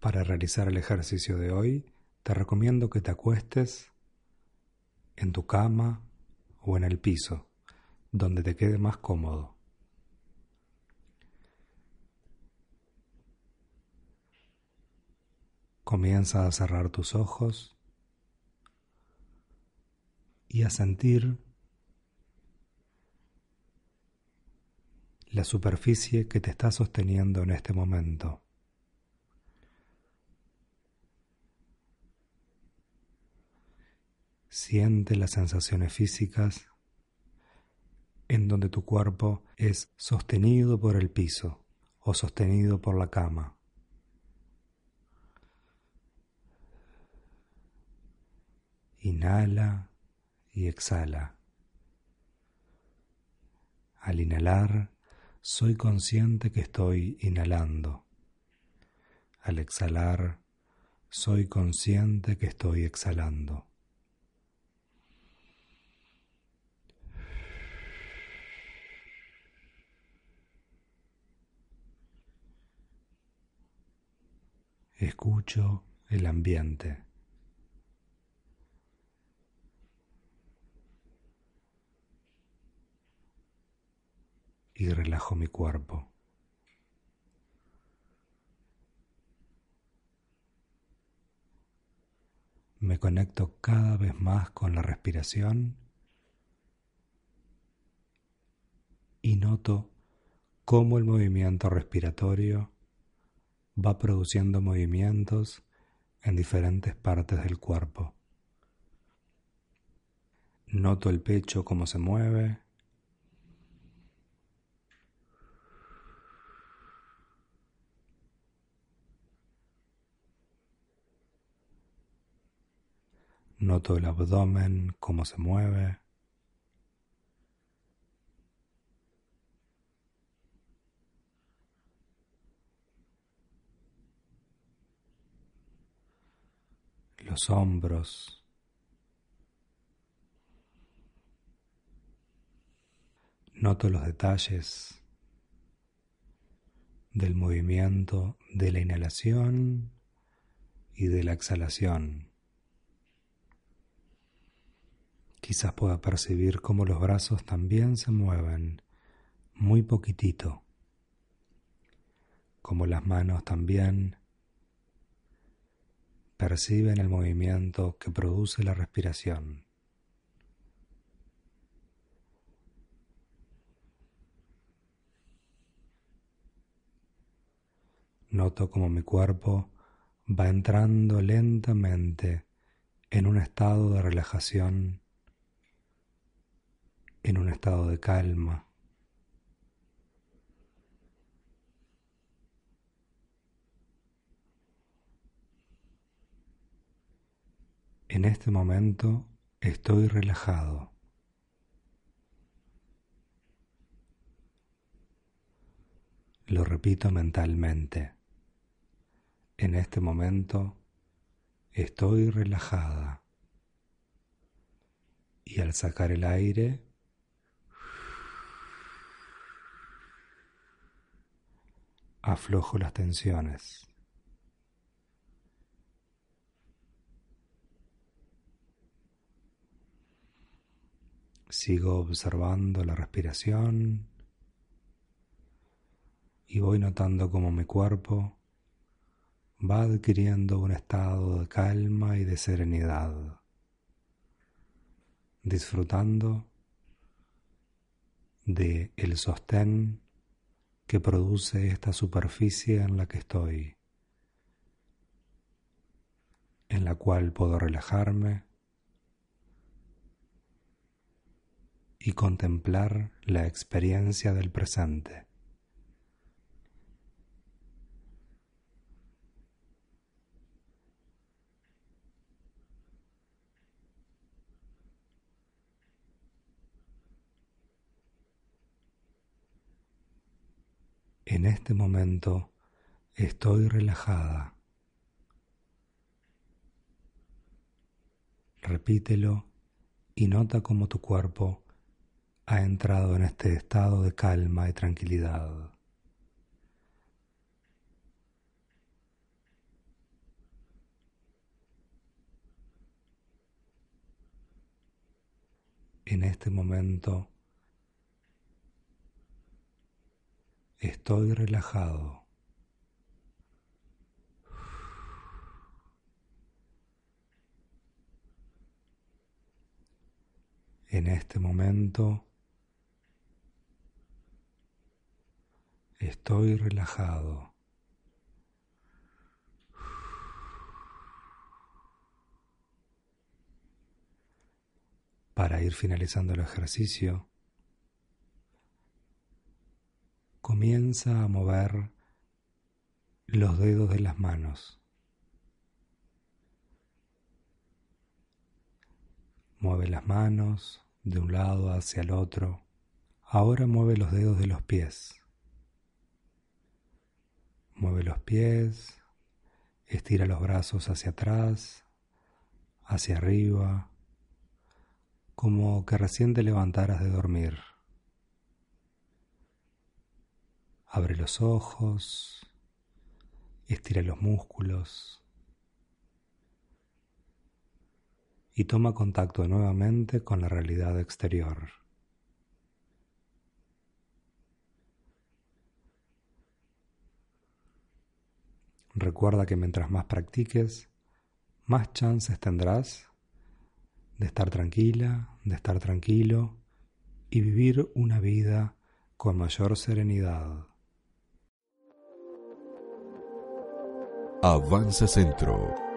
Para realizar el ejercicio de hoy, te recomiendo que te acuestes en tu cama o en el piso, donde te quede más cómodo. Comienza a cerrar tus ojos y a sentir la superficie que te está sosteniendo en este momento. Siente las sensaciones físicas en donde tu cuerpo es sostenido por el piso o sostenido por la cama. Inhala y exhala. Al inhalar, soy consciente que estoy inhalando. Al exhalar, soy consciente que estoy exhalando. Escucho el ambiente. Y relajo mi cuerpo. Me conecto cada vez más con la respiración y noto cómo el movimiento respiratorio va produciendo movimientos en diferentes partes del cuerpo. Noto el pecho cómo se mueve. Noto el abdomen cómo se mueve. Los hombros. Noto los detalles del movimiento de la inhalación y de la exhalación. Quizás pueda percibir cómo los brazos también se mueven muy poquitito, como las manos también perciben el movimiento que produce la respiración. Noto como mi cuerpo va entrando lentamente en un estado de relajación, en un estado de calma. En este momento estoy relajado. Lo repito mentalmente. En este momento estoy relajada. Y al sacar el aire, aflojo las tensiones. Sigo observando la respiración y voy notando cómo mi cuerpo va adquiriendo un estado de calma y de serenidad, disfrutando de el sostén que produce esta superficie en la que estoy, en la cual puedo relajarme y contemplar la experiencia del presente. En este momento estoy relajada. Repítelo y nota cómo tu cuerpo ha entrado en este estado de calma y tranquilidad. En este momento estoy relajado. En este momento estoy relajado. Para ir finalizando el ejercicio, comienza a mover los dedos de las manos. Mueve las manos de un lado hacia el otro. Ahora mueve los dedos de los pies. Mueve los pies, estira los brazos hacia atrás, hacia arriba, como que recién te levantaras de dormir. Abre los ojos, estira los músculos. y toma contacto nuevamente con la realidad exterior. Recuerda que mientras más practiques, más chances tendrás de estar tranquila, de estar tranquilo y vivir una vida con mayor serenidad. Avanza Centro